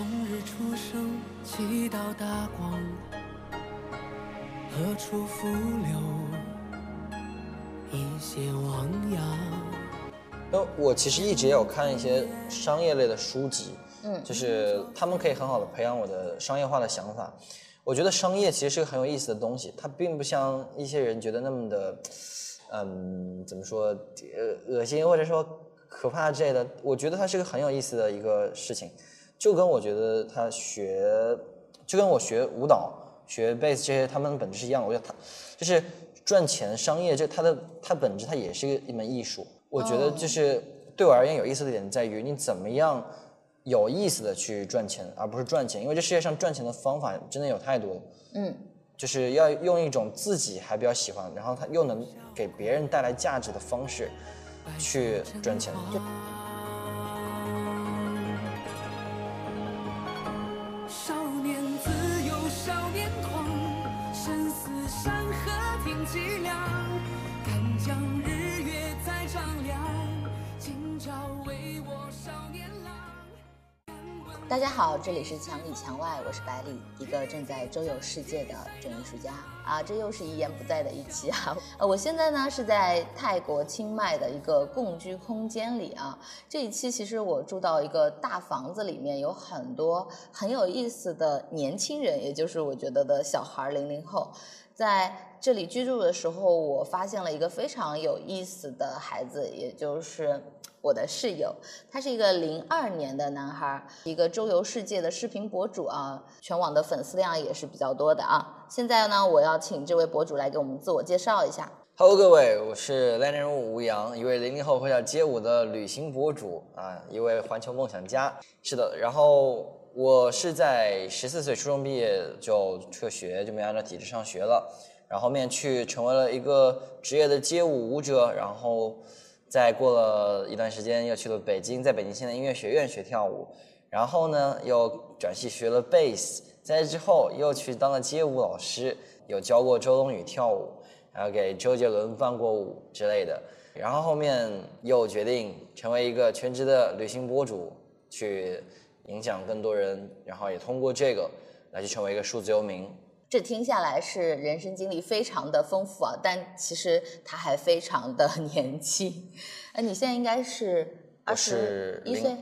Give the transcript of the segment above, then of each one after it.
红日初升，几道大光，何处浮流，一些汪洋。那我其实一直也有看一些商业类的书籍，嗯就是他们可以很好的培养我的商业化的想法。我觉得商业其实是个很有意思的东西，它并不像一些人觉得那么的，嗯，怎么说，呃，恶心或者说可怕之类的。我觉得它是个很有意思的一个事情，就跟我觉得他学，就跟我学舞蹈、学贝斯这些，他们的本质是一样的。我觉得他就是赚钱、商业，这他的他本质它也是一门艺术。我觉得就是对我而言有意思的点在于你怎么样有意思的去赚钱，而不是赚钱，因为这世界上赚钱的方法真的有太多了。嗯，就是要用一种自己还比较喜欢，然后他又能给别人带来价值的方式去赚钱。凄凉。看江日月再丈量，今朝为我少年郎。大家好，这里是墙里墙外，我是百里，一个正在周游世界的准艺术家啊，这又是一言不在的一期啊。呃，我现在呢是在泰国清迈的一个共居空间里啊。这一期其实我住到一个大房子里面，有很多很有意思的年轻人，也就是我觉得的小孩零零后，在这里居住的时候，我发现了一个非常有意思的孩子，也就是我的室友，他是一个零二年的男孩，一个周游世界的视频博主啊，全网的粉丝量也是比较多的啊。现在呢，我要请这位博主来给我们自我介绍一下。Hello，各位，我是来人物吴阳，一位零零后会跳街舞的旅行博主啊，一位环球梦想家。是的，然后我是在十四岁初中毕业就辍学，就没按照体制上学了，然后后面去成为了一个职业的街舞舞者，然后再过了一段时间又去了北京，在北京现代音乐学院学跳舞，然后呢又转系学了贝斯，在之后又去当了街舞老师，有教过周冬雨跳舞。然后给周杰伦伴过舞之类的，然后后面又决定成为一个全职的旅行博主，去影响更多人，然后也通过这个来去成为一个数字游民。这听下来是人生经历非常的丰富啊，但其实他还非常的 年轻。哎，你现在应该是我二十一岁，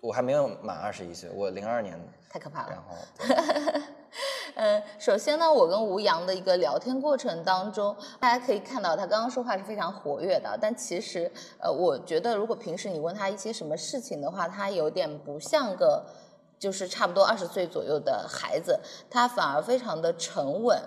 我还没有满二十一岁，我零二年的，太可怕了然。后 对嗯，首先呢，我跟吴阳的一个聊天过程当中，大家可以看到他刚刚说话是非常活跃的，但其实，呃，我觉得如果平时你问他一些什么事情的话，他有点不像个就是差不多二十岁左右的孩子，他反而非常的沉稳，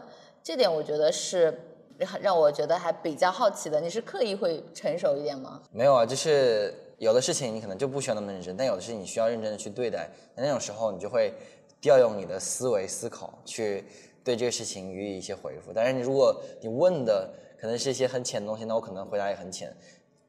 这点我觉得是让让我觉得还比较好奇的。你是刻意会成熟一点吗？没有啊，就是有的事情你可能就不需要那么认真，但有的事情你需要认真的去对待，那那种时候你就会调用你的思维思考去对这个事情予以一些回复。当然，你如果你问的可能是一些很浅的东西，那我可能回答也很浅。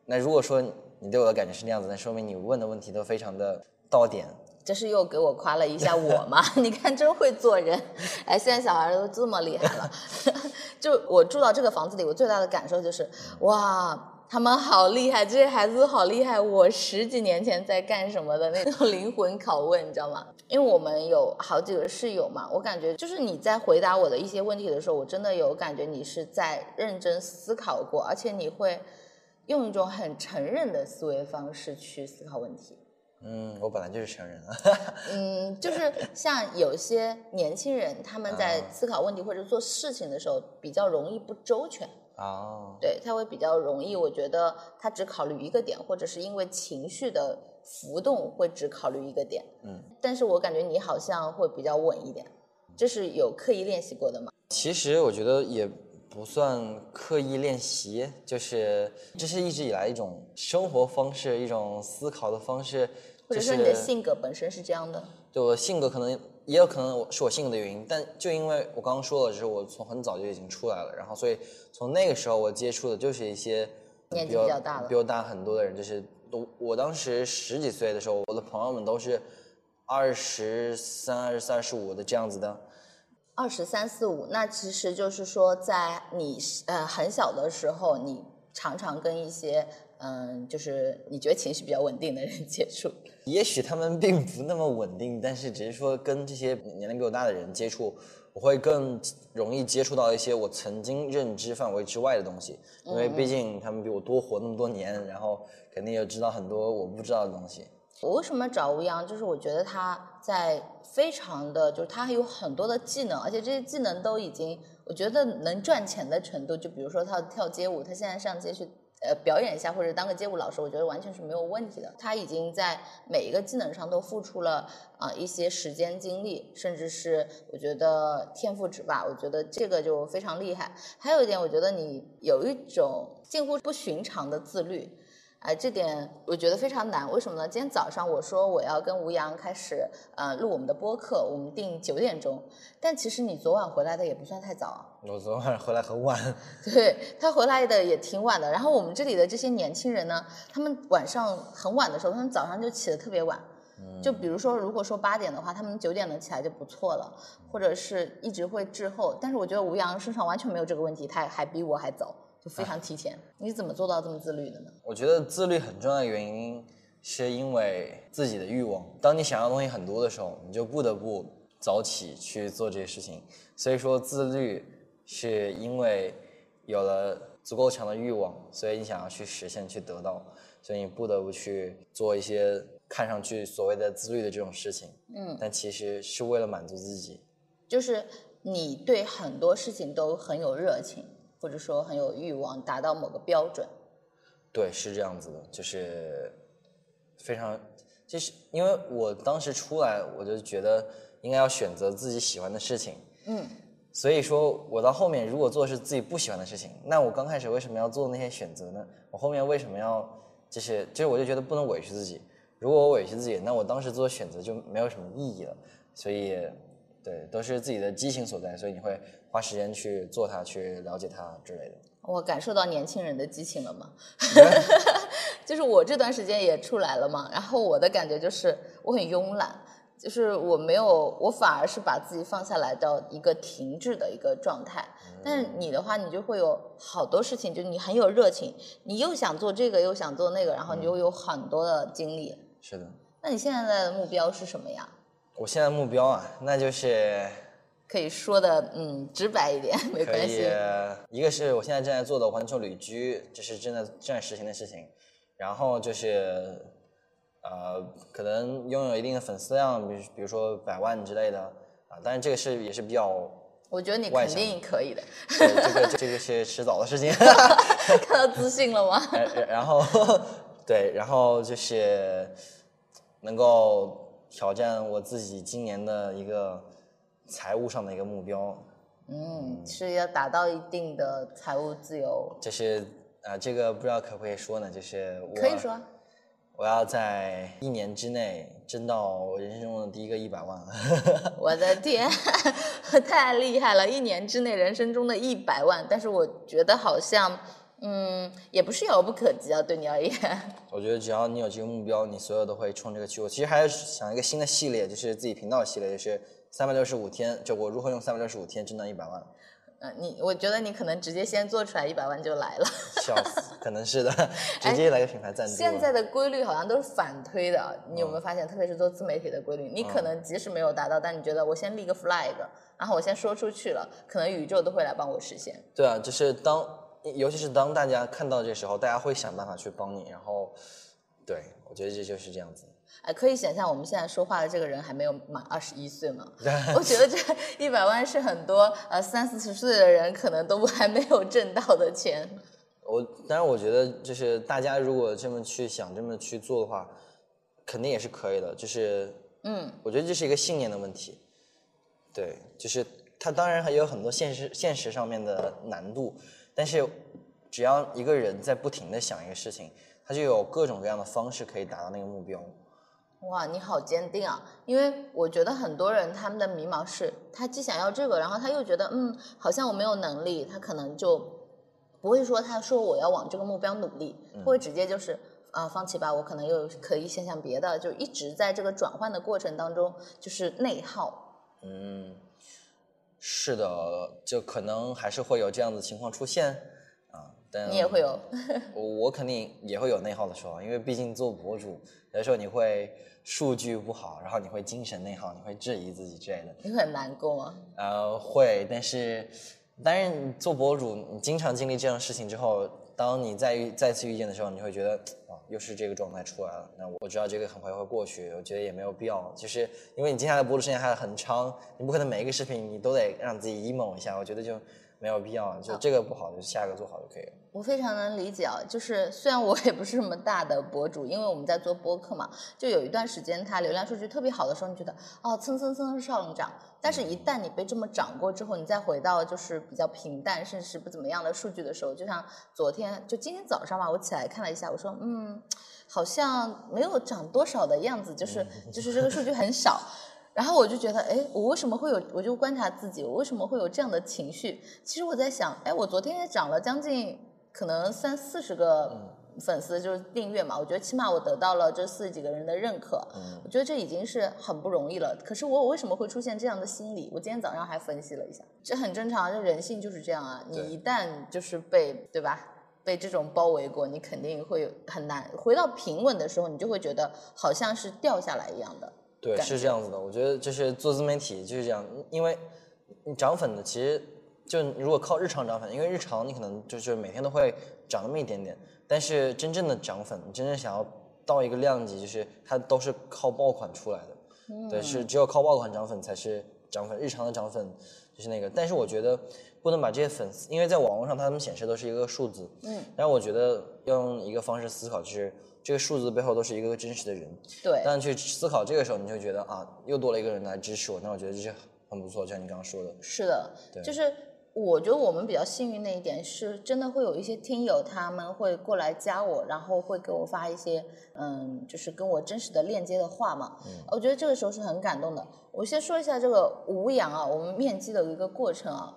那如果说你对我的感觉是那样子，那说明你问的问题都非常的到点。这是又给我夸了一下我嘛？你看真会做人，哎，现在小孩都这么厉害了。就我住到这个房子里，我最大的感受就是，哇，他们好厉害，这些孩子都好厉害。我十几年前在干什么的那种 灵魂拷问，你知道吗？因为我们有好几个室友嘛，我感觉就是你在回答我的一些问题的时候，我真的有感觉你是在认真思考过，而且你会用一种很承认的思维方式去思考问题。嗯，我本来就是成人了。嗯，就是像有些年轻人，他们在啊思考问题或者做事情的时候，比较容易不周全。哦，对，他会比较容易，我觉得他只考虑一个点，或者是因为情绪的浮动会只考虑一个点。嗯，但是我感觉你好像会比较稳一点，这是有刻意练习过的吗？其实我觉得也不算刻意练习，就是这是一直以来一种生活方式，一种思考的方式。就是或者说你的性格本身是这样的？对我的性格可能也有可能我是我性格的原因，但就因为我刚刚说了，就是我从很早就已经出来了，然后所以从那个时候我接触的就是一些年纪比较大了比我大很多的人，就是我我当时十几岁的时候，我的朋友们都是二十三、二十四、二十五的这样子的。二十三四五，那其实就是说，在你呃很小的时候，你常常跟一些嗯，就是你觉得情绪比较稳定的人接触？也许他们并不那么稳定，但是只是说跟这些年龄比我大的人接触，我会更容易接触到一些我曾经认知范围之外的东西，因为毕竟他们比我多活那么多年，然后肯定也知道很多我不知道的东西。我为什么找吴阳？就是我觉得他在非常的，就是他有很多的技能，而且这些技能都已经，我觉得能赚钱的程度。就比如说他跳街舞，他现在上街去呃表演一下，或者当个街舞老师，我觉得完全是没有问题的。他已经在每一个技能上都付出了啊、一些时间精力，甚至是我觉得天赋值吧。我觉得这个就非常厉害。还有一点，我觉得你有一种近乎不寻常的自律。哎，这点我觉得非常难，为什么呢？今天早上我说我要跟吴阳开始呃录我们的播客，我们定九点钟，但其实你昨晚回来的也不算太早啊，我昨晚回来很晚，对他回来的也挺晚的。然后我们这里的这些年轻人呢，他们晚上很晚的时候，他们早上就起得特别晚。就比如说，如果说八点的话，他们九点能起来就不错了，或者是一直会滞后。但是我觉得吴阳身上完全没有这个问题，他还比我还早，就非常提前。你怎么做到这么自律的呢？我觉得自律很重要的原因，是因为自己的欲望。当你想要的东西很多的时候，你就不得不早起去做这些事情。所以说，自律是因为有了足够强的欲望，所以你想要去实现、去得到，所以你不得不去做一些看上去所谓的自律的这种事情。嗯，但其实是为了满足自己。就是你对很多事情都很有热情，或者说很有欲望，达到某个标准。对，是这样子的，就是非常，就是因为我当时出来，我就觉得应该要选择自己喜欢的事情，嗯，所以说我到后面如果做的是自己不喜欢的事情，那我刚开始为什么要做那些选择呢？我后面为什么要就是就是我就觉得不能委屈自己，如果我委屈自己，那我当时做选择就没有什么意义了，所以对，都是自己的激情所在，所以你会花时间去做它，去了解它之类的。我感受到年轻人的激情了吗？就是我这段时间也出来了嘛，然后我的感觉就是我很慵懒，就是我没有，我反而是把自己放下来到一个停滞的一个状态。但是你的话，你就会有好多事情，就你很有热情，你又想做这个，又想做那个，然后你就有很多的精力。是的，那你现在的目标是什么呀？我现在目标啊，那就是可以说的嗯直白一点，没关系。，一个是我现在正在做的环球旅居，这是正在正在实行的事情，然后就是呃，可能拥有一定的粉丝量，比如比如说百万之类的啊，但是这个是也是比较，我觉得你肯定可以的。这个 这个是迟早的事情，看到 自信了吗？然然后对，然后就是能够挑战我自己今年的一个财务上的一个目标，嗯，是要达到一定的财务自由，就是啊、这个不知道可不可以说呢？就是我可以说。我要在一年之内挣到我人生中的第一个一百万。我的天，太厉害了！一年之内人生中的一百万，但是我觉得好像，嗯，也不是遥不可及啊，对你而言。我觉得只要你有这个目标，你所有都会冲这个去。我其实还是想一个新的系列，就是自己频道系列，就是三百六十五天，就我如何用三百六十五天挣到一百万。嗯，你我觉得你可能直接先做出来一百万就来了。笑死，可能是的，直接来个品牌赞助。现在的规律好像都是反推的，你有没有发现？特别是做自媒体的规律，你可能即使没有达到，但你觉得我先立个 flag，然后我先说出去了，可能宇宙都会来帮我实现。对啊，就是当，尤其是当大家看到这时候，大家会想办法去帮你。然后，对我觉得这就是这样子。哎，可以想象我们现在说话的这个人还没有满二十一岁吗？我觉得这一百万是很多呃三四十岁的人可能都还没有挣到的钱。我当然，我觉得就是大家如果这么去想、这么去做的话，肯定也是可以的。就是，嗯，我觉得这是一个信念的问题。对，就是它当然还有很多现实现实上面的难度，但是只要一个人在不停的想一个事情，他就有各种各样的方式可以达到那个目标。哇，你好坚定啊！因为我觉得很多人他们的迷茫是，他既想要这个，然后他又觉得，嗯，好像我没有能力，他可能就不会说他说我要往这个目标努力，他会直接就是啊、放弃吧，我可能又可以想想别的，就一直在这个转换的过程当中就是内耗。嗯，是的，就可能还是会有这样的情况出现啊。但你也会有，我我肯定也会有内耗的时候，因为毕竟做博主，有的时候你会数据不好，然后你会精神内耗，你会质疑自己之类的。你会很难过吗？呃，会，但是，但是你做博主，你经常经历这样的事情之后，当你再遇再次遇见的时候，你会觉得啊，又是这个状态出来了。那我知道这个很快会过去，我觉得也没有必要，就是因为你接下来博主时间还很长，你不可能每一个视频你都得让自己 emo 一下，我觉得就没有必要，就这个不好，就下一个做好就可以了。我非常能理解啊，就是虽然我也不是什么大的博主，因为我们在做播客嘛，就有一段时间它流量数据特别好的时候，你觉得哦蹭蹭蹭上涨，但是一旦你被这么涨过之后，你再回到就是比较平淡甚至是不怎么样的数据的时候，就像昨天就今天早上吧，我起来看了一下，我说嗯，好像没有涨多少的样子，就是就是这个数据很少。然后我就觉得，哎，我为什么会有？我就观察自己，我为什么会有这样的情绪？其实我在想，哎，我昨天也涨了将近可能三四十个粉丝，就是订阅嘛。我觉得起码我得到了这四十几个人的认可，我觉得这已经是很不容易了。可是我为什么会出现这样的心理？我今天早上还分析了一下，这很正常，这人性就是这样啊。你一旦就是被对吧，被这种包围过，你肯定会很难回到平稳的时候，你就会觉得好像是掉下来一样的。对，是这样子的。我觉得就是做自媒体就是这样，因为你涨粉的其实就如果靠日常涨粉，因为日常你可能就是每天都会涨那么一点点，但是真正的涨粉，真正想要到一个量级，就是它都是靠爆款出来的。对，是只有靠爆款涨粉才是涨粉，日常的涨粉就是那个。但是我觉得不能把这些粉丝，因为在网络上他们显示都是一个数字，嗯，但我觉得要用一个方式思考，就是这个数字背后都是一个真实的人。对，但去思考这个时候，你就觉得啊，又多了一个人来支持我，那我觉得这是很不错，就像你刚刚说的。是的，就是我觉得我们比较幸运的一点是，真的会有一些听友他们会过来加我，然后会给我发一些嗯，就是跟我真实的链接的话嘛。嗯，我觉得这个时候是很感动的。我先说一下这个无氧啊，我们面基的一个过程啊。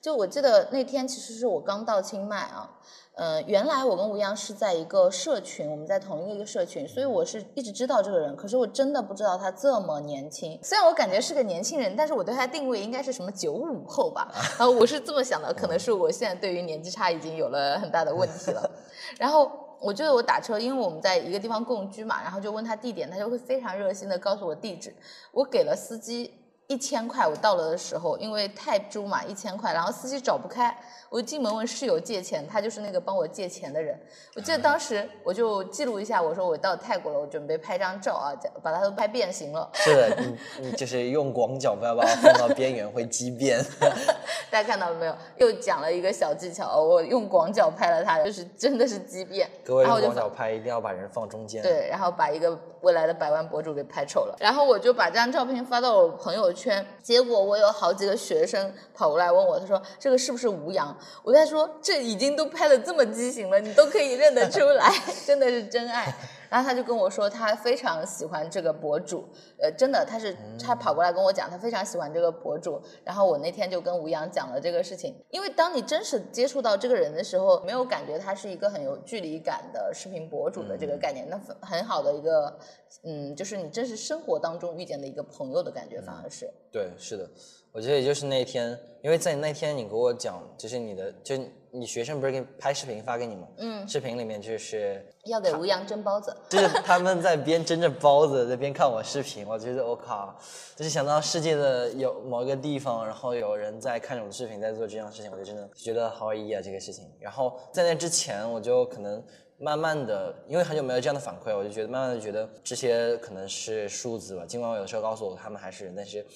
就我记得那天其实是我刚到清迈啊。呃，原来我跟吴阳是在一个社群，我们在同一个一个社群，所以我是一直知道这个人，可是我真的不知道他这么年轻。虽然我感觉是个年轻人，但是我对他定位应该是什么九五后吧，然后我是这么想的，可能是我现在对于年纪差已经有了很大的问题了。然后我记得我打车，因为我们在一个地方共居嘛，然后就问他地点，他就会非常热心的告诉我地址，我给了司机一千块，我到了的时候，因为泰铢嘛一千块，然后司机找不开。我进门问室友借钱，他就是那个帮我借钱的人。我记得当时我就记录一下，我说我到泰国了，我准备拍张照啊，把它都拍变形了。是的，你你就是用广角不要把它放到边缘会畸变。大家看到了没有？又讲了一个小技巧，我用广角拍了它，就是真的是畸变。各位用广角拍一定要把人放中间。对，然后把一个未来的百万博主给拍丑了。然后我就把这张照片发到我朋友圈，结果我有好几个学生跑过来问我，他说这个是不是吴阳？我在说，这已经都拍的这么畸形了，你都可以认得出来，真的是真爱。然后他就跟我说，他非常喜欢这个博主，呃，真的，他是他跑过来跟我讲，他非常喜欢这个博主。然后我那天就跟吴阳讲了这个事情，因为当你真实接触到这个人的时候，没有感觉他是一个很有距离感的视频博主的这个概念，那很好的一个，嗯，就是你真实生活当中遇见的一个朋友的感觉，反而是。对，是的。我觉得也就是那天，因为在那天你给我讲，就是你的，就你学生不是给拍视频发给你吗？嗯，视频里面就是要给吴阳蒸包子，就是他们在边蒸着包子，在边看我视频。我觉得我靠，就是想到世界的有某一个地方，然后有人在看着我的视频，在做这样的事情，我就真的觉得好有意义啊这个事情。然后在那之前，我就可能慢慢的，因为很久没有这样的反馈，我就觉得慢慢的觉得这些可能是数字吧。尽管我有时候告诉我他们还是人，但是。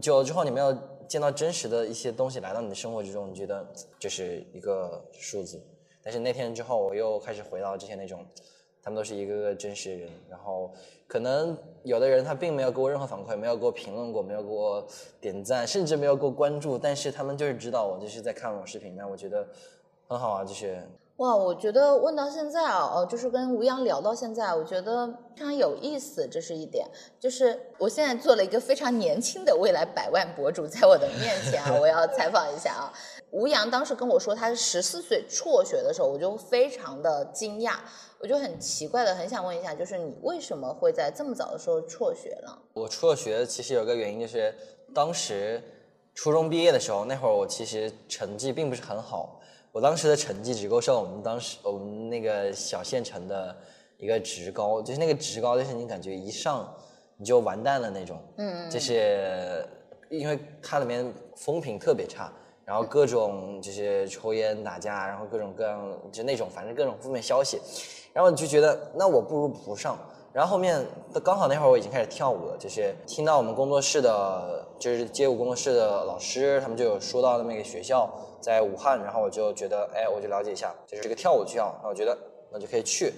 久了之后，你没有见到真实的一些东西来到你的生活之中，你觉得就是一个数字。但是那天之后，我又开始回到之前那种，他们都是一个个真实的人。然后可能有的人他并没有给我任何反馈，没有给我评论过，没有给我点赞，甚至没有给我关注，但是他们就是知道我就是在看我视频，那我觉得很好啊，就是。哇，我觉得问到现在啊，哦，就是跟吴阳聊到现在，我觉得非常有意思，这是一点。就是我现在做了一个非常年轻的未来百万博主，在我的面前啊，我要采访一下啊。吴阳当时跟我说他是十四岁辍学的时候，我就非常的惊讶，我就很奇怪的很想问一下，就是你为什么会在这么早的时候辍学呢？我辍学其实有个原因，就是当时初中毕业的时候，那会儿我其实成绩并不是很好。我当时的成绩只够上我们当时我们那个小县城的一个职高，就是那个职高，就是你感觉一上你就完蛋了那种。嗯，就是因为它里面风评特别差，然后各种就是抽烟打架，然后各种各样就那种反正各种负面消息，然后你就觉得那我不如不上。然后后面刚好那会儿我已经开始跳舞了，就是听到我们工作室的，就是街舞工作室的老师，他们就有说到那么一个学校在武汉，然后我就觉得，哎，我就了解一下，就是这个跳舞学校，那我觉得那就可以去。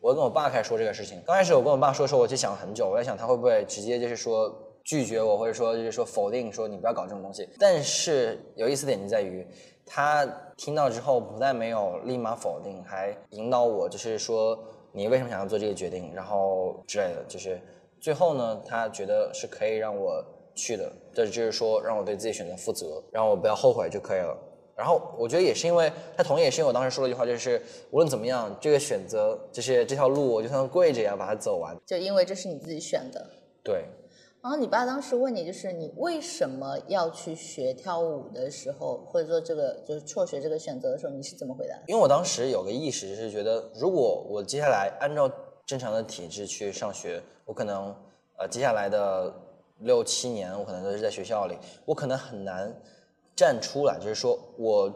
我跟我爸开始说这个事情，刚开始我跟我爸说的时候，我就想了很久，我在想他会不会直接就是说拒绝我，或者说就是说否定，说你不要搞这种东西。但是有意思点就在于，他听到之后不但没有立马否定，还引导我，就是说。你为什么想要做这个决定？然后之类的，就是最后呢，他觉得是可以让我去的，这就是说让我对自己选择负责，让我不要后悔就可以了。然后我觉得也是因为他同意，也是因为我当时说了一句话，就是无论怎么样，这个选择就是这条路，我就算跪着也要把它走完。就因为这是你自己选的。对。然后你爸当时问你，就是你为什么要去学跳舞的时候，或者说这个就是辍学这个选择的时候，你是怎么回答？因为我当时有个意识是觉得，如果我接下来按照正常的体制去上学，我可能呃接下来的六七年，我可能都是在学校里，我可能很难站出来，就是说我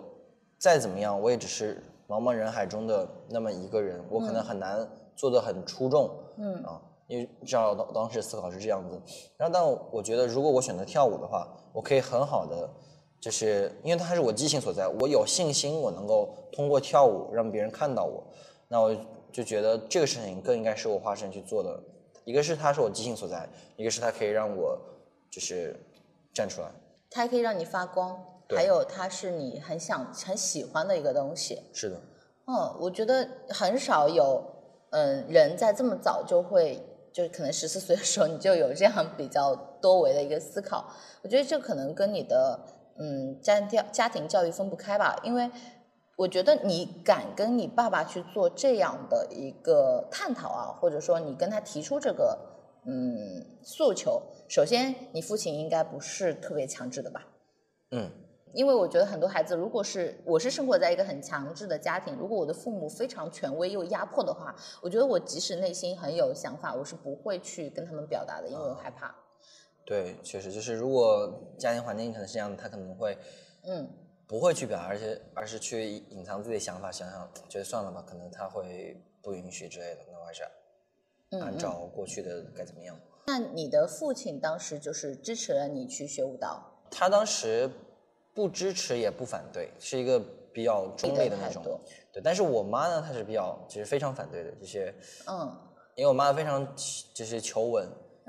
再怎么样，我也只是茫茫人海中的那么一个人，我可能很难做得很出众，嗯啊。因为至少当当时思考是这样子，然后但我觉得如果我选择跳舞的话，我可以很好的，就是因为它是我激情所在，我有信心我能够通过跳舞让别人看到我，那我就觉得这个事情更应该是我花时间去做的。一个是它是我激情所在，一个是它可以让我就是站出来，它还可以让你发光，还有它是你很想很喜欢的一个东西。是的，嗯，我觉得很少有嗯人在这么早就会。就是可能十四岁的时候，你就有这样比较多维的一个思考。我觉得这可能跟你的嗯家庭家庭教育分不开吧。因为我觉得你敢跟你爸爸去做这样的一个探讨啊，或者说你跟他提出这个嗯诉求，首先你父亲应该不是特别强制的吧？嗯。因为我觉得很多孩子，如果是我是生活在一个很强制的家庭，如果我的父母非常权威又压迫的话，我觉得我即使内心很有想法，我是不会去跟他们表达的，因为我害怕。对，确实就是如果家庭环境可能是这样的，他可能会，嗯，不会去表达，而且而是去隐藏自己的想法，想想觉得算了吧，可能他会不允许之类的，那我还是按照过去的该怎么样。那你的父亲当时就是支持了你去学舞蹈？他当时。不支持也不反对，是一个比较中立的那种。对，但是我妈呢，她是比较就是非常反对的，就是嗯，因为我妈非常就是求稳，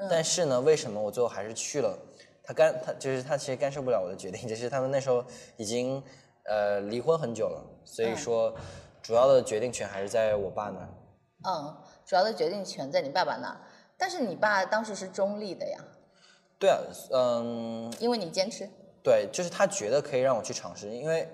但是呢，为什么我最后还是去了？她干她就是她其实干涉不了我的决定，就是他们那时候已经呃离婚很久了，所以说主要的决定权还是在我爸那儿。嗯，主要的决定权在你爸爸那儿，但是你爸当时是中立的呀。对啊，嗯，因为你坚持。对，就是他觉得可以让我去尝试，因为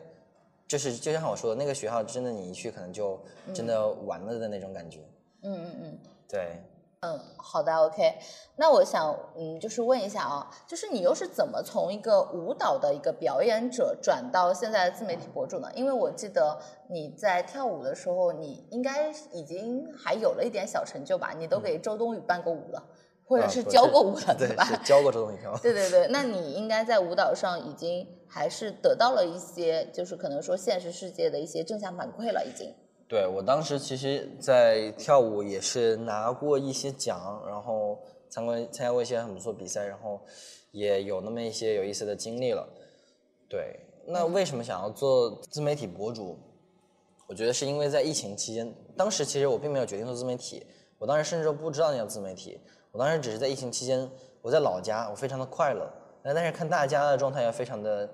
就是就像我说的，那个学校真的你一去可能就真的完了的那种感觉。嗯嗯嗯。对。嗯，好的，OK。那我想，嗯，就是问一下啊，就是你又是怎么从一个舞蹈的一个表演者转到现在的自媒体博主呢？因为我记得你在跳舞的时候，你应该已经还有了一点小成就吧？你都给周冬雨伴过舞了。或者是教过舞了，对吧？教过这东西。对对对，那你应该在舞蹈上已经还是得到了一些，就是可能说现实世界的一些正向反馈了，已经。对我当时其实，在跳舞也是拿过一些奖，然后参观参加过一些很不错比赛，然后也有那么一些有意思的经历了。对，那为什么想要做自媒体博主？我觉得是因为在疫情期间，当时其实我并没有决定做自媒体，我当时甚至都不知道那叫自媒体。我当时只是在疫情期间，我在老家，我非常的快乐。那但是看大家的状态也非常的，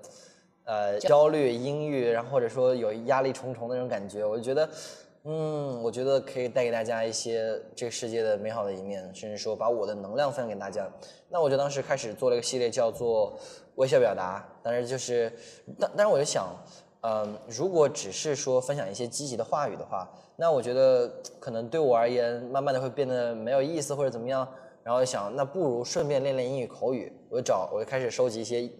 呃，焦虑、阴郁，然后或者说有压力重重的那种感觉，我就觉得，嗯，我觉得可以带给大家一些这个世界的美好的一面，甚至说把我的能量分享给大家。那我就当时开始做了一个系列，叫做微笑表达。但是就是，但但是我就想，嗯，如果只是说分享一些积极的话语的话，那我觉得可能对我而言，慢慢的会变得没有意思或者怎么样。然后想，那不如顺便练练英语口语。我就找，我就开始收集一些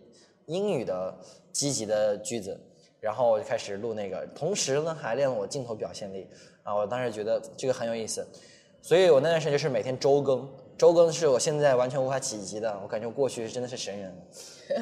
英语的积极的句子，然后我就开始录那个，同时呢还练了我镜头表现力啊，我当时觉得这个很有意思，所以我那段时间就是每天周更，周更是我现在完全无法企及的，我感觉我过去真的是神人，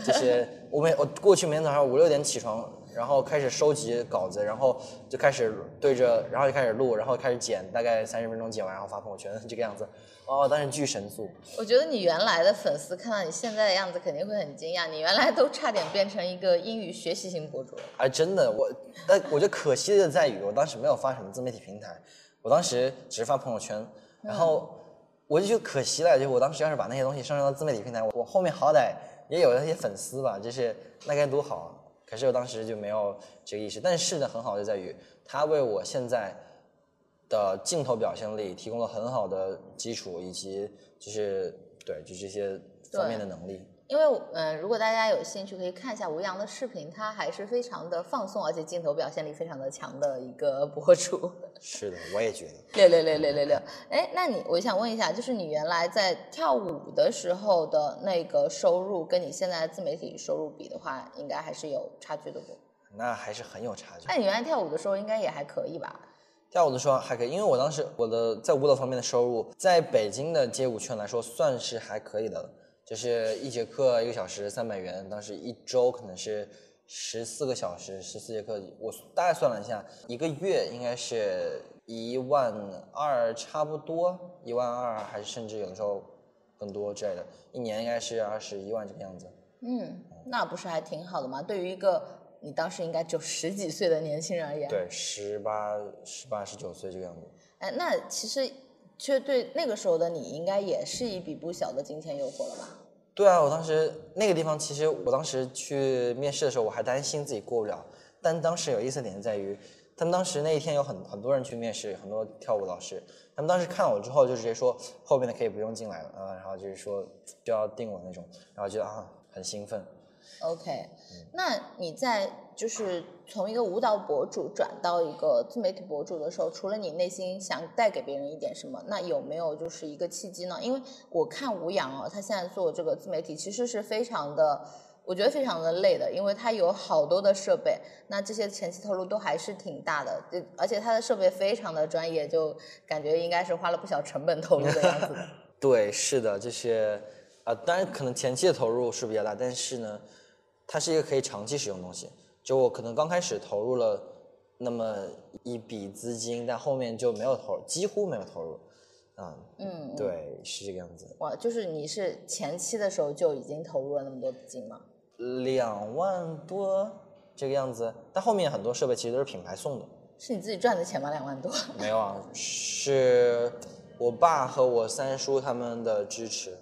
就是我每我过去每天早上五六点起床，然后开始收集稿子，然后就开始对着，然后就开始录，然后开始剪，大概三十分钟剪完，然后发朋友圈，这个样子。哦，当时巨神速。我觉得你原来的粉丝看到你现在的样子，肯定会很惊讶。你原来都差点变成一个英语学习型博主了。哎，真的，我，但我觉得可惜的在于，我当时没有发什么自媒体平台，我当时只是发朋友圈，然后我就觉得可惜了，就我当时要是把那些东西上传到自媒体平台，我我后面好歹也有那些粉丝吧，就是那该多好啊！可是我当时就没有这个意识。但是呢，很好就在于，它为我现在的镜头表现力提供了很好的基础，以及就是对就这些方面的能力。因为嗯、呃如果大家有兴趣，可以看一下吴阳的视频，他还是非常的放松，而且镜头表现力非常的强的一个博主。是的，我也觉得。六六六六六六，哎，那你我想问一下，就是你原来在跳舞的时候的那个收入，跟你现在自媒体收入比的话，应该还是有差距的不？那还是很有差距。那你原来跳舞的时候应该也还可以吧？跳舞的时候还可以，因为我当时我的在舞蹈方面的收入，在北京的街舞圈来说算是还可以的了，就是一节课一个小时三百元，当时一周可能是十四个小时，十四节课，我大概算了一下，一个月应该是一万二，差不多一万二，还是甚至有的时候更多之类的，一年应该是二十一万这个样子。嗯，那不是还挺好的吗？对于一个你当时应该只有十几岁的年轻人而言，对，十八、十八、十九岁这个样子。哎，那其实却对那个时候的你，应该也是一笔不小的金钱诱惑了吧？对啊，我当时那个地方，其实我当时去面试的时候，我还担心自己过不了。但当时有意思点在于，他们当时那一天有很很多人去面试，很多跳舞老师，他们当时看我之后就直接说后面的可以不用进来了啊，然后就是说就要定我那种，然后觉得啊很兴奋。OK，那你在就是从一个舞蹈博主转到一个自媒体博主的时候，除了你内心想带给别人一点什么，那有没有就是一个契机呢？因为我看吴阳哦，他现在做这个自媒体其实是非常的，我觉得非常的累的，因为他有好多的设备，那这些前期投入都还是挺大的，就而且他的设备非常的专业，就感觉应该是花了不小成本投入的样子的。对，是的，这些啊、当然可能前期的投入是比较大，但是呢，它是一个可以长期使用的东西。就我可能刚开始投入了那么一笔资金，但后面就没有投，几乎没有投入。啊、嗯，对，是这个样子。哇，就是你是前期的时候就已经投入了那么多资金吗？两万多这个样子，但后面很多设备其实都是品牌送的。是你自己赚的钱吗？两万多？没有啊，是我爸和我三叔他们的支持。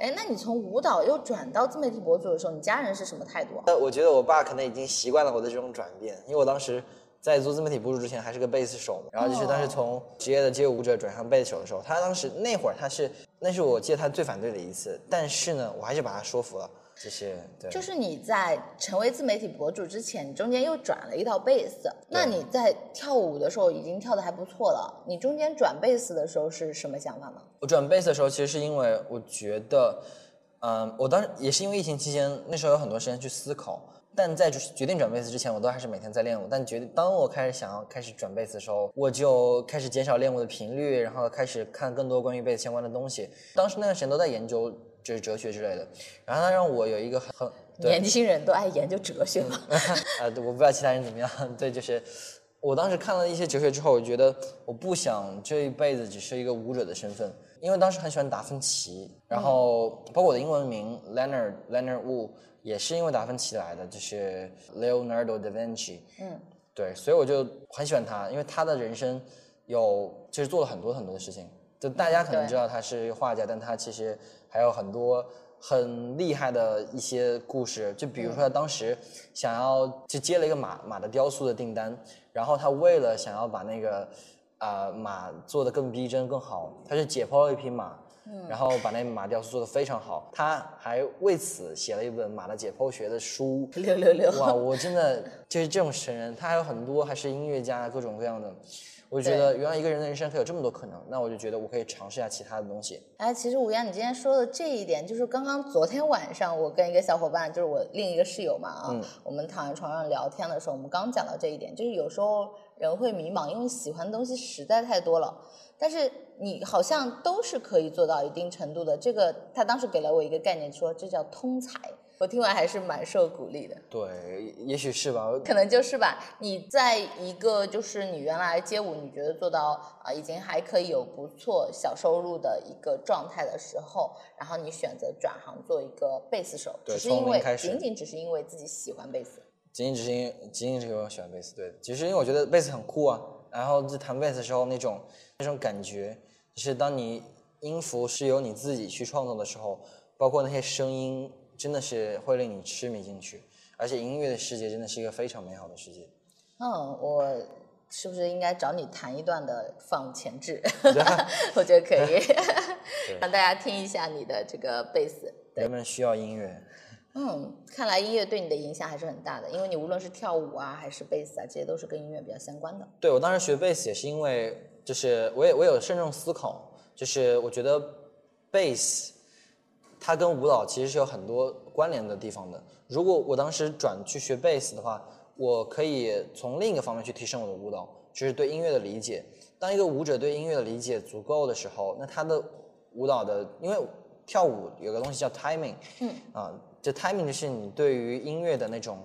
哎，那你从舞蹈又转到自媒体博主的时候，你家人是什么态度？呃，我觉得我爸可能已经习惯了我的这种转变，因为我当时在做自媒体博主之前还是个贝斯手嘛，然后就是当时从职业的街舞者转向贝斯手的时候，他当时那会儿他是，那是我记得他最反对的一次，但是呢，我还是把他说服了，这些对，就是你在成为自媒体博主之前，你中间又转了一道贝斯。那你在跳舞的时候已经跳的还不错了，你中间转贝斯的时候是什么想法呢？我转贝斯的时候，其实是因为我觉得，嗯，我当时也是因为疫情期间，那时候有很多时间去思考。但在决定转贝斯之前，我都还是每天在练舞。但决定当我开始想要开始转贝斯的时候，我就开始减少练舞的频率，然后开始看更多关于贝斯相关的东西。当时那段时间都在研究就是哲学之类的，然后他让我有一个很年轻人都爱研究哲学嘛。啊，对我不知道其他人怎么样。对，就是我当时看了一些哲学之后，我觉得我不想这一辈子只是一个舞者的身份，因为当时很喜欢达芬奇，然后包括我的英文名 Leonard Leonard Wu 也是因为达芬奇来的，就是 Leonardo da Vinci。嗯，对，所以我就很喜欢他，因为他的人生有就是做了很多很多的事情。就大家可能知道他是一个画家，但他其实还有很多很厉害的一些故事。就比如说他当时想要就接了一个马马的雕塑的订单，然后他为了想要把那个啊、马做的更逼真更好，他是解剖了一匹马。然后把那马雕塑做的非常好，他还为此写了一本马的解剖学的书。六六六哇，我真的就是这种神人，他还有很多还是音乐家，各种各样的。我就觉得原来一个人的人生可以有这么多可能，那我就觉得我可以尝试一下其他的东西。哎，其实吴阳，你今天说的这一点，就是刚刚昨天晚上我跟一个小伙伴，就是我另一个室友嘛啊，嗯我们躺在床上聊天的时候，我们刚讲到这一点，就是有时候人会迷茫，因为喜欢的东西实在太多了，但是你好像都是可以做到一定程度的。这个他当时给了我一个概念，说这叫通才。我听完还是蛮受鼓励的。对，也许是吧。可能就是吧。你在一个就是你原来街舞，你觉得做到啊、已经还可以有不错小收入的一个状态的时候，然后你选择转行做一个贝斯手，对只是因为仅仅只是因为自己喜欢贝斯。仅仅只是因为仅仅是因为我喜欢贝斯，对，其实因为我觉得贝斯很酷啊，然后在弹贝斯的时候那种那种感觉，就是当你音符是由你自己去创作的时候，包括那些声音，真的是会令你痴迷进去，而且音乐的世界真的是一个非常美好的世界。嗯，我是不是应该找你弹一段的放前置？我觉得可以 让大家听一下你的这个贝斯。人们需要音乐，嗯，看来音乐对你的影响还是很大的，因为你无论是跳舞啊，还是贝斯啊，这些都是跟音乐比较相关的。对我当时学贝斯也是因为，就是我也我有慎重思考，就是我觉得贝斯它跟舞蹈其实是有很多关联的地方的。如果我当时转去学贝斯的话，我可以从另一个方面去提升我的舞蹈，就是对音乐的理解。当一个舞者对音乐的理解足够的时候，那他的舞蹈的，因为跳舞有个东西叫 timing，嗯，啊，这 timing 就是你对于音乐的那种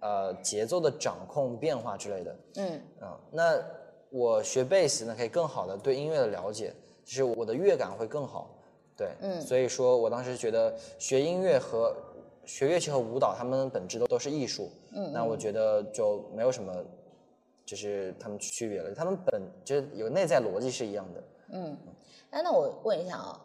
呃节奏的掌控、变化之类的。嗯啊，那我学贝斯呢，可以更好的对音乐的了解，就是我的乐感会更好。对，嗯所以说我当时觉得学音乐和学乐器和舞蹈，它们本质都都是艺术。嗯那我觉得就没有什么，就是他们区别了，他们本就是有内在逻辑是一样的。嗯，哎，那我问一下啊，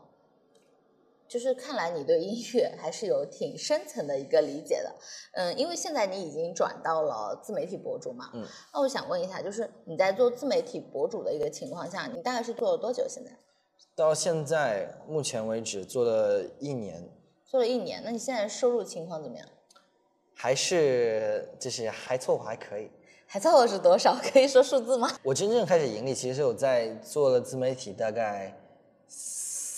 就是看来你对音乐还是有挺深层的一个理解的，嗯，因为现在你已经转到了自媒体博主嘛，嗯，那我想问一下，就是你在做自媒体博主的一个情况下，你大概是做了多久？现在到现在目前为止做了一年，做了一年，那你现在收入情况怎么样？还是就是还凑合还可以。还凑合是多少？可以说数字吗？我真正开始盈利，其实是我在做了自媒体大概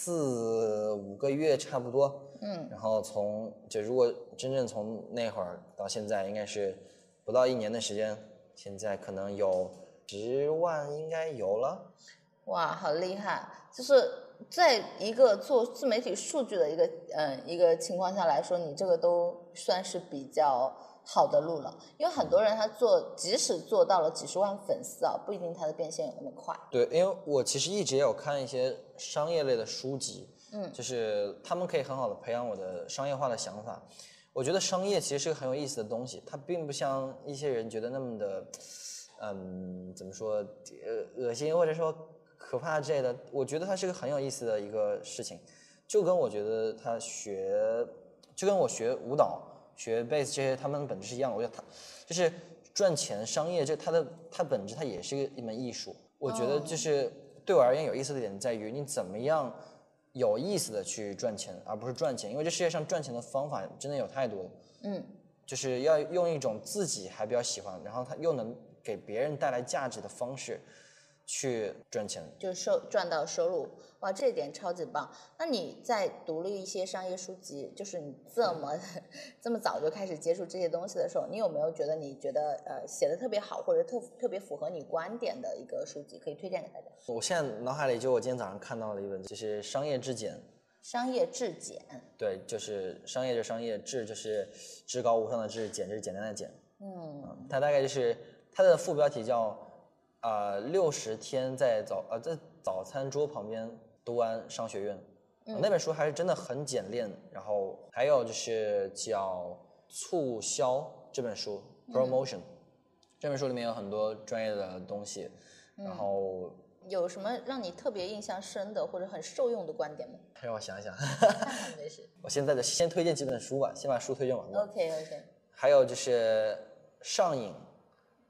四五个月差不多，嗯，然后从就如果真正从那会儿到现在，应该是不到一年的时间，现在可能有十万应该有了。哇，好厉害！就是在一个做自媒体数据的一个嗯一个情况下来说，你这个都算是比较好的路了。因为很多人他做，即使做到了几十万粉丝啊，不一定他的变现有那么快。对，因为我其实一直也有看一些商业类的书籍，嗯就是他们可以很好的培养我的商业化的想法。我觉得商业其实是个很有意思的东西，它并不像一些人觉得那么的，嗯，怎么说，呃，恶心或者说可怕之类的。我觉得它是个很有意思的一个事情，就跟我觉得他学，就跟我学舞蹈、学 base 这些，他们本质是一样的。我觉得它就是赚钱、商业，这它的它本质它也是一门艺术。我觉得就是对我而言有意思的点在于你怎么样有意思的去赚钱，而不是赚钱，因为这世界上赚钱的方法真的有太多了。嗯，就是要用一种自己还比较喜欢，然后它又能给别人带来价值的方式去赚钱。就收赚到收入，哇，这一点超级棒。那你在读了一些商业书籍，就是你这么 这么早就开始接触这些东西的时候，你有没有觉得你觉得呃写的特别好，或者特特别符合你观点的一个书籍，可以推荐给大家？我现在脑海里就我今天早上看到了一本，就是《商业质检》。商业质检，对，就是商业就商业，质就是至高无上的质，简就是简单的简。嗯，它大概就是它的副标题叫呃六十天在早呃在早餐桌旁边读完商学院、呃那本书还是真的很简练。然后还有就是叫促销这本书 promotion，、这本书里面有很多专业的东西，然后有什么让你特别印象深的或者很受用的观点吗？让我想一想，没事我现在的先推荐几本书吧，先把书推荐完吧。，OK OK，还有就是上瘾，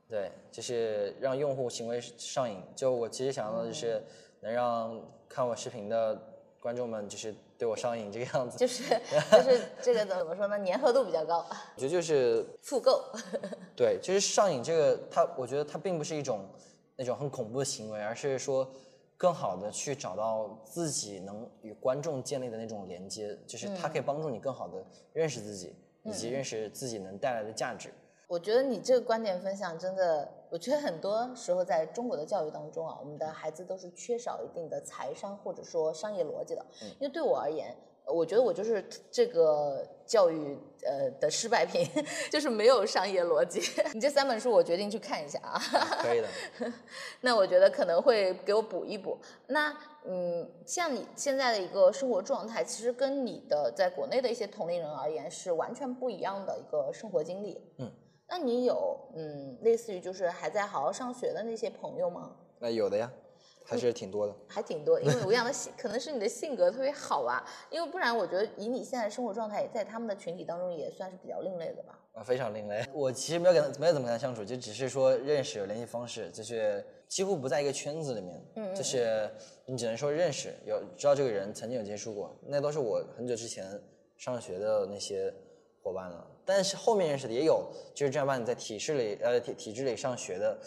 对，就是让用户行为上瘾。就我其实想要的就是能让看我视频的观众们就是对我上瘾这个样子。就是 就是这个怎么说呢？粘合度比较高，我觉得就是复购，对，就是上瘾这个，它我觉得它并不是一种那种很恐怖的行为，而是说更好的去找到自己能与观众建立的那种连接，就是它可以帮助你更好的认识自己，以及认识自己能带来的价值。我觉得你这个观点分享真的，我觉得很多时候在中国的教育当中啊，我们的孩子都是缺少一定的财商或者说商业逻辑的。因为对我而言，我觉得我就是这个教育呃的失败品，就是没有商业逻辑。你这三本书我决定去看一下啊。可以的。那我觉得可能会给我补一补。那嗯，像你现在的一个生活状态，其实跟你的在国内的一些同龄人而言是完全不一样的一个生活经历。嗯。那你有嗯，类似于就是还在好好上学的那些朋友吗？那有的呀，还是挺多的。还挺多，因为吴阳的 性可能是你的性格特别好吧，因为不然我觉得以你现在的生活状态，在他们的群体当中也算是比较另类的吧。啊，非常另类。我其实没有跟他没有怎么跟他相处，就只是说认识有联系方式，就是几乎不在一个圈子里面。嗯就是你只能说认识，有知道这个人曾经有接触过，那都是我很久之前上学的那些伙伴了。但是后面认识的也有，就是正儿八经在体制里呃体体制里上学的，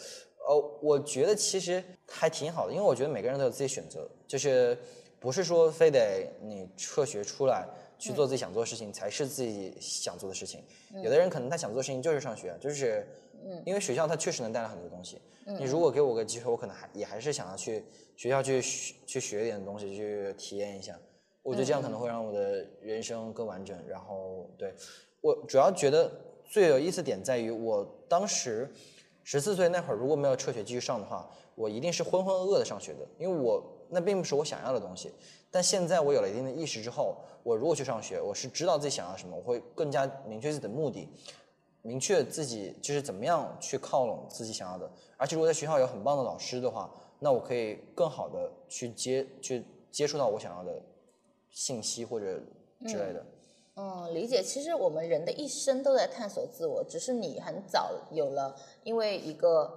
呃，我觉得其实还挺好的，因为我觉得每个人都有自己选择，就是不是说非得你辍学出来去做自己想做的事情才是自己想做的事情。有的人可能他想做的事情就是上学，就是因为学校它确实能带来很多东西。你如果给我个机会，我可能还也还是想要去学校去学去学一点东西，去体验一下。我觉得这样可能会让我的人生更完整。然后对。我主要觉得最有意思点在于，我当时十四岁那会儿，如果没有辍学继续上的话，我一定是浑浑噩噩的上学的，因为我那并不是我想要的东西。但现在我有了一定的意识之后，我如果去上学，我是知道自己想要什么，我会更加明确自己的目的，明确自己就是怎么样去靠拢自己想要的。而且如果在学校有很棒的老师的话，那我可以更好的去接去接触到我想要的信息或者之类的。嗯，理解。其实我们人的一生都在探索自我，只是你很早有了，因为一个，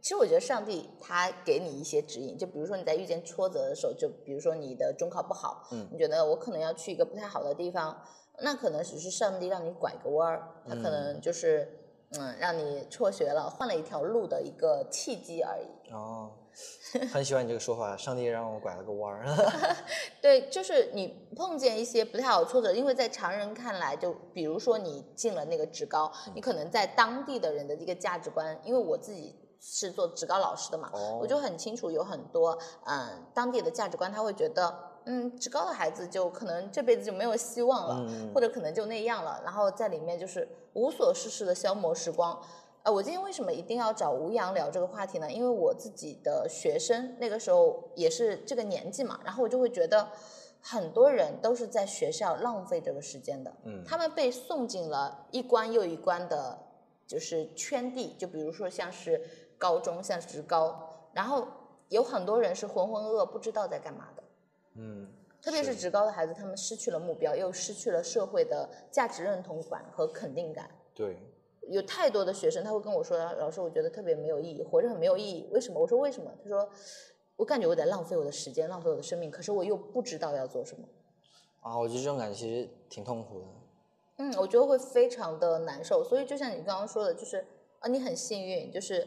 其实我觉得上帝他给你一些指引，就比如说你在遇见挫折的时候，就比如说你的中考不好，嗯，你觉得我可能要去一个不太好的地方，那可能只是上帝让你拐个弯儿，他可能就是嗯让你辍学了，换了一条路的一个契机而已。哦。很喜欢你这个说法，上帝让我拐了个弯儿。对，就是你碰见一些不太好挫折，因为在常人看来，就比如说你进了那个职高，你可能在当地的人的一个价值观，因为我自己是做职高老师的嘛，我就很清楚有很多嗯当地的价值观，他会觉得嗯职高的孩子就可能这辈子就没有希望了，或者可能就那样了，然后在里面就是无所事事的消磨时光。呃，我今天为什么一定要找吴阳聊这个话题呢？因为我自己的学生那个时候也是这个年纪嘛，然后我就会觉得很多人都是在学校浪费这个时间的。嗯，他们被送进了一关又一关的，就是圈地，就比如说像是高中，像职高，然后有很多人是浑浑噩噩不知道在干嘛的。嗯，特别是职高的孩子，他们失去了目标，又失去了社会的价值认同感和肯定感。对。有太多的学生，他会跟我说：“老师，我觉得特别没有意义，活着很没有意义。为什么？”我说：“为什么？”他说：“我感觉我在浪费我的时间，浪费我的生命，可是我又不知道要做什么。”啊，我觉得这种感觉其实挺痛苦的。嗯，我觉得会非常的难受。所以就像你刚刚说的，就是啊，你很幸运，就是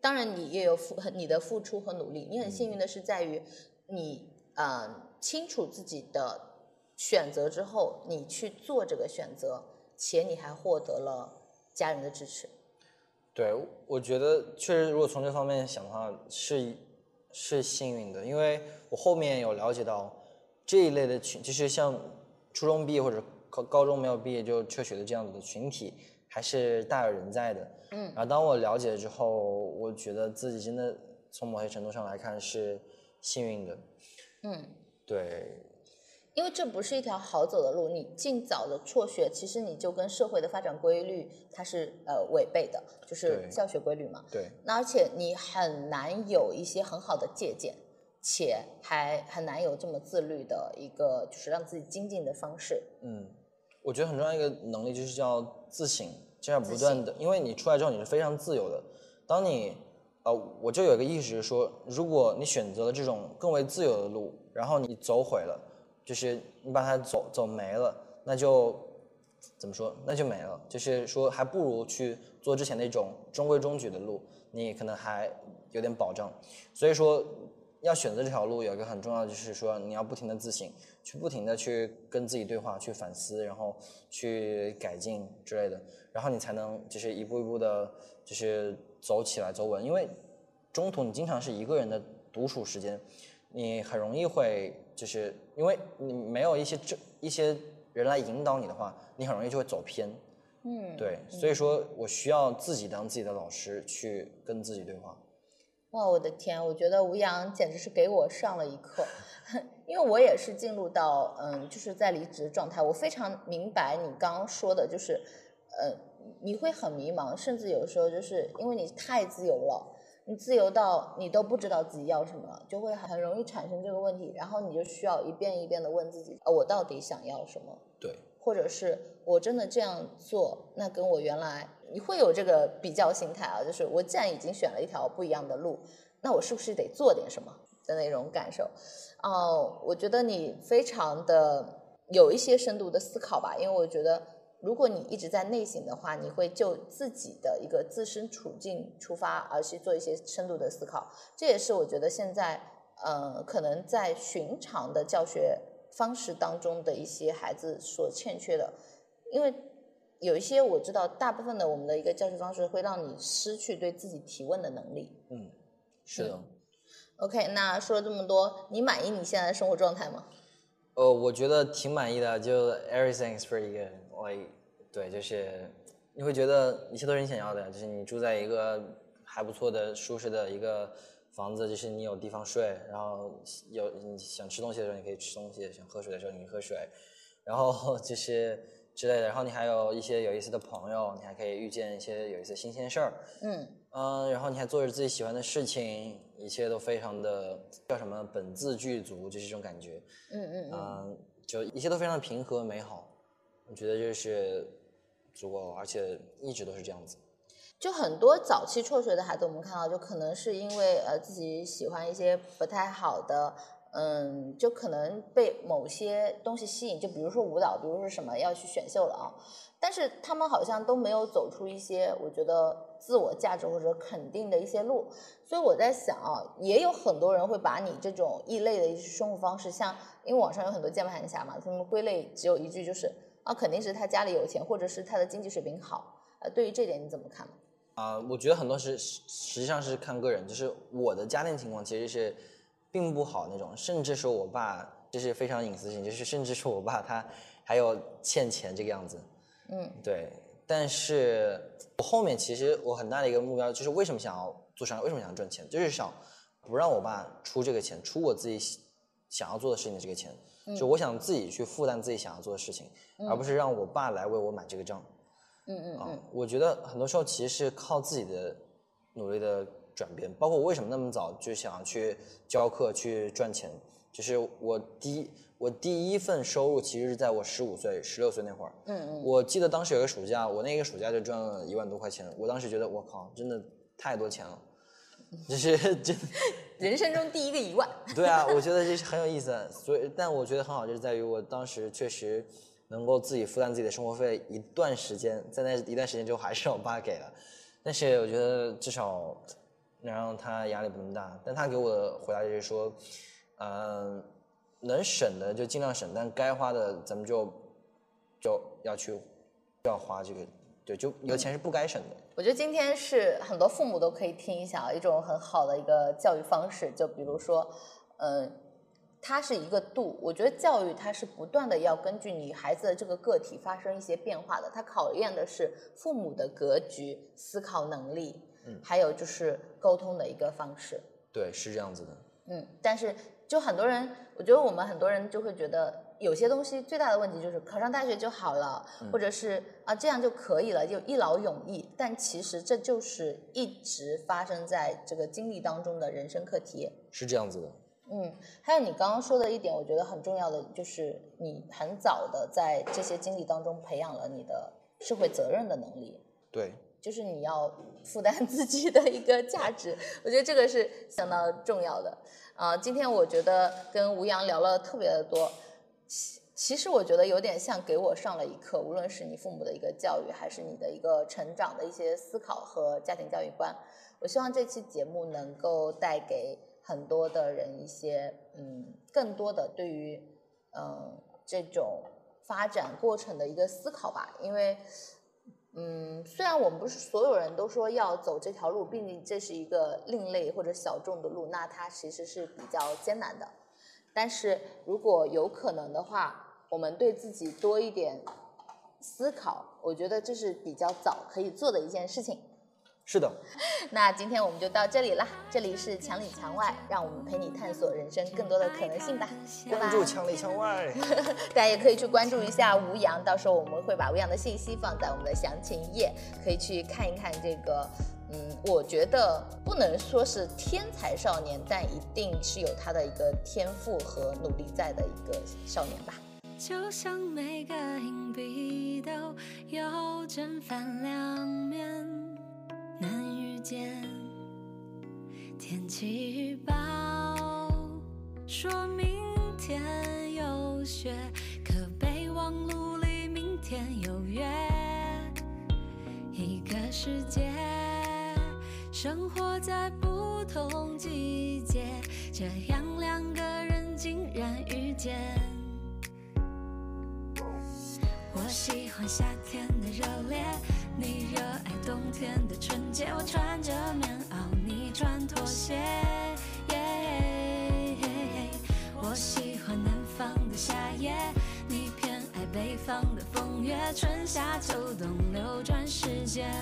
当然你也有付你的付出和努力。你很幸运的是在于你啊清楚自己的选择之后，你去做这个选择，且你还获得了。家人的支持，对，我觉得确实，如果从这方面想的话，是是幸运的，因为我后面有了解到这一类的群，就是像初中毕业或者高高中没有毕业就辍学的这样子的群体，还是大有人在的。嗯，然后当我了解了之后，我觉得自己真的从某些程度上来看是幸运的。嗯，对。因为这不是一条好走的路，你尽早的辍学，其实你就跟社会的发展规律它是呃违背的，就是教学规律嘛。对。那而且你很难有一些很好的借鉴，且还很难有这么自律的一个就是让自己精进的方式。嗯，我觉得很重要一个能力就是叫自省，就要不断的，因为你出来之后你是非常自由的。当你呃，我就有一个意识说，如果你选择了这种更为自由的路，然后你走毁了。就是你把它走走没了，那就怎么说，那就没了。就是说，还不如去做之前那种中规中矩的路，你可能还有点保障。所以说，要选择这条路，有一个很重要的就是说，你要不停的自省，去不停的去跟自己对话，去反思，然后去改进之类的，然后你才能就是一步一步的，就是走起来走稳。因为中途你经常是一个人的独处时间，你很容易会就是因为你没有一些这一些人来引导你的话，你很容易就会走偏。嗯，对，所以说我需要自己当自己的老师，去跟自己对话。哇，我的天！我觉得吴阳简直是给我上了一课，因为我也是进入到嗯，就是在离职状态。我非常明白你刚刚说的，就是呃，你会很迷茫，甚至有时候就是因为你太自由了，你自由到你都不知道自己要什么了，就会很容易产生这个问题。然后你就需要一遍一遍的问自己，呃，我到底想要什么？对，或者是我真的这样做，那跟我原来你会有这个比较心态啊，就是我既然已经选了一条不一样的路，那我是不是得做点什么的那种感受？哦，我觉得你非常的有一些深度的思考吧，因为我觉得如果你一直在内省的话，你会就自己的一个自身处境出发而去做一些深度的思考，这也是我觉得现在呃可能在寻常的教学。方式当中的一些孩子所欠缺的，因为有一些我知道，大部分的我们的一个教学方式会让你失去对自己提问的能力。嗯，是的。OK，那说了这么多，你满意你现在的生活状态吗？呃，我觉得挺满意的，就 everything is pretty good。like 对，就是你会觉得一切都是你想要的，就是你住在一个还不错的、舒适的一个房子，就是你有地方睡，然后有你想吃东西的时候你可以吃东西，想喝水的时候你喝水，然后就是之类的，然后你还有一些有意思的朋友，你还可以遇见一些有意思新鲜事儿。嗯嗯，然后你还做着自己喜欢的事情，一切都非常的叫什么本自具足，就是这种感觉。嗯嗯嗯，嗯，就一切都非常的平和美好，我觉得这是足够，而且一直都是这样子。就很多早期辍学的孩子，我们看到就可能是因为呃自己喜欢一些不太好的，嗯，就可能被某些东西吸引，就比如说舞蹈，比如说什么要去选秀了啊，但是他们好像都没有走出一些我觉得自我价值或者肯定的一些路，所以我在想啊，也有很多人会把你这种异类的一些生活方式，像因为网上有很多键盘侠嘛，他们归类只有一句就是啊，肯定是他家里有钱，或者是他的经济水平好，呃，对于这点你怎么看呢？啊、我觉得很多是实实际上是看个人，就是我的家庭情况其实是并不好那种，甚至说我爸这是非常隐私性，就是甚至说我爸他还有欠钱这个样子。嗯，对，但是我后面其实我很大的一个目标就是为什么想要做商业，为什么想要赚钱，就是想不让我爸出这个钱，出我自己想要做的事情的这个钱，就我想自己去负担自己想要做的事情，而不是让我爸来为我买这个账。嗯嗯啊，我觉得很多时候其实是靠自己的努力的转变，包括我为什么那么早就想要去教课去赚钱，就是我第一我第一份收入其实是在我十五岁、十六岁那会儿，嗯嗯，我记得当时有个暑假，我那个暑假就赚了一万多块钱，我当时觉得我靠，真的太多钱了，就是真 人生中第一个一万，对啊，我觉得这是很有意思。所以，但我觉得很好，就是在于我当时确实能够自己负担自己的生活费一段时间，在那一段时间之后还是让我爸给了，但是我觉得至少能让他压力不那么大。但他给我的回答就是说，嗯、能省的就尽量省，但该花的咱们就就要去要花这个，对，就有钱是不该省的。我觉得今天是很多父母都可以听一下啊，一种很好的一个教育方式。就比如说，嗯、它是一个度。我觉得教育它是不断的要根据你孩子的这个个体发生一些变化的，它考验的是父母的格局、思考能力，嗯还有就是沟通的一个方式。对，是这样子的。嗯，但是就很多人，我觉得我们很多人就会觉得有些东西最大的问题就是考上大学就好了，或者是啊这样就可以了，就一劳永逸。但其实这就是一直发生在这个经历当中的人生课题。是这样子的，嗯，还有你刚刚说的一点，我觉得很重要的就是你很早的在这些经历当中培养了你的社会责任的能力。对，就是你要负担自己的一个价值，我觉得这个是相当重要的。啊、今天我觉得跟吴阳聊了特别的多，其其实我觉得有点像给我上了一课，无论是你父母的一个教育，还是你的一个成长的一些思考和家庭教育观。我希望这期节目能够带给很多的人一些，嗯，更多的对于，嗯，这种发展过程的一个思考吧。因为，嗯，虽然我们不是所有人都说要走这条路，毕竟这是一个另类或者小众的路，那它其实是比较艰难的。但是如果有可能的话，我们对自己多一点思考，我觉得这是比较早可以做的一件事情。是的，那今天我们就到这里啦。这里是墙里墙外，让我们陪你探索人生更多的可能性吧。关注墙里墙外，大家也可以去关注一下吴阳，到时候我们会把吴阳的信息放在我们的详情页，可以去看一看这个。嗯，我觉得不能说是天才少年，但一定是有他的一个天赋和努力在的一个少年吧。就像每个硬币都有正反两面。难遇见天气预报，说明天有雪，可备忘录里明天有约。一个世界，生活在不同季节，这样两个人竟然遇见。我喜欢夏天的热烈。你热爱冬天的纯洁，我穿着棉袄，你穿拖鞋。我喜欢南方的夏夜，你偏爱北方的风月，春夏秋冬流转时间。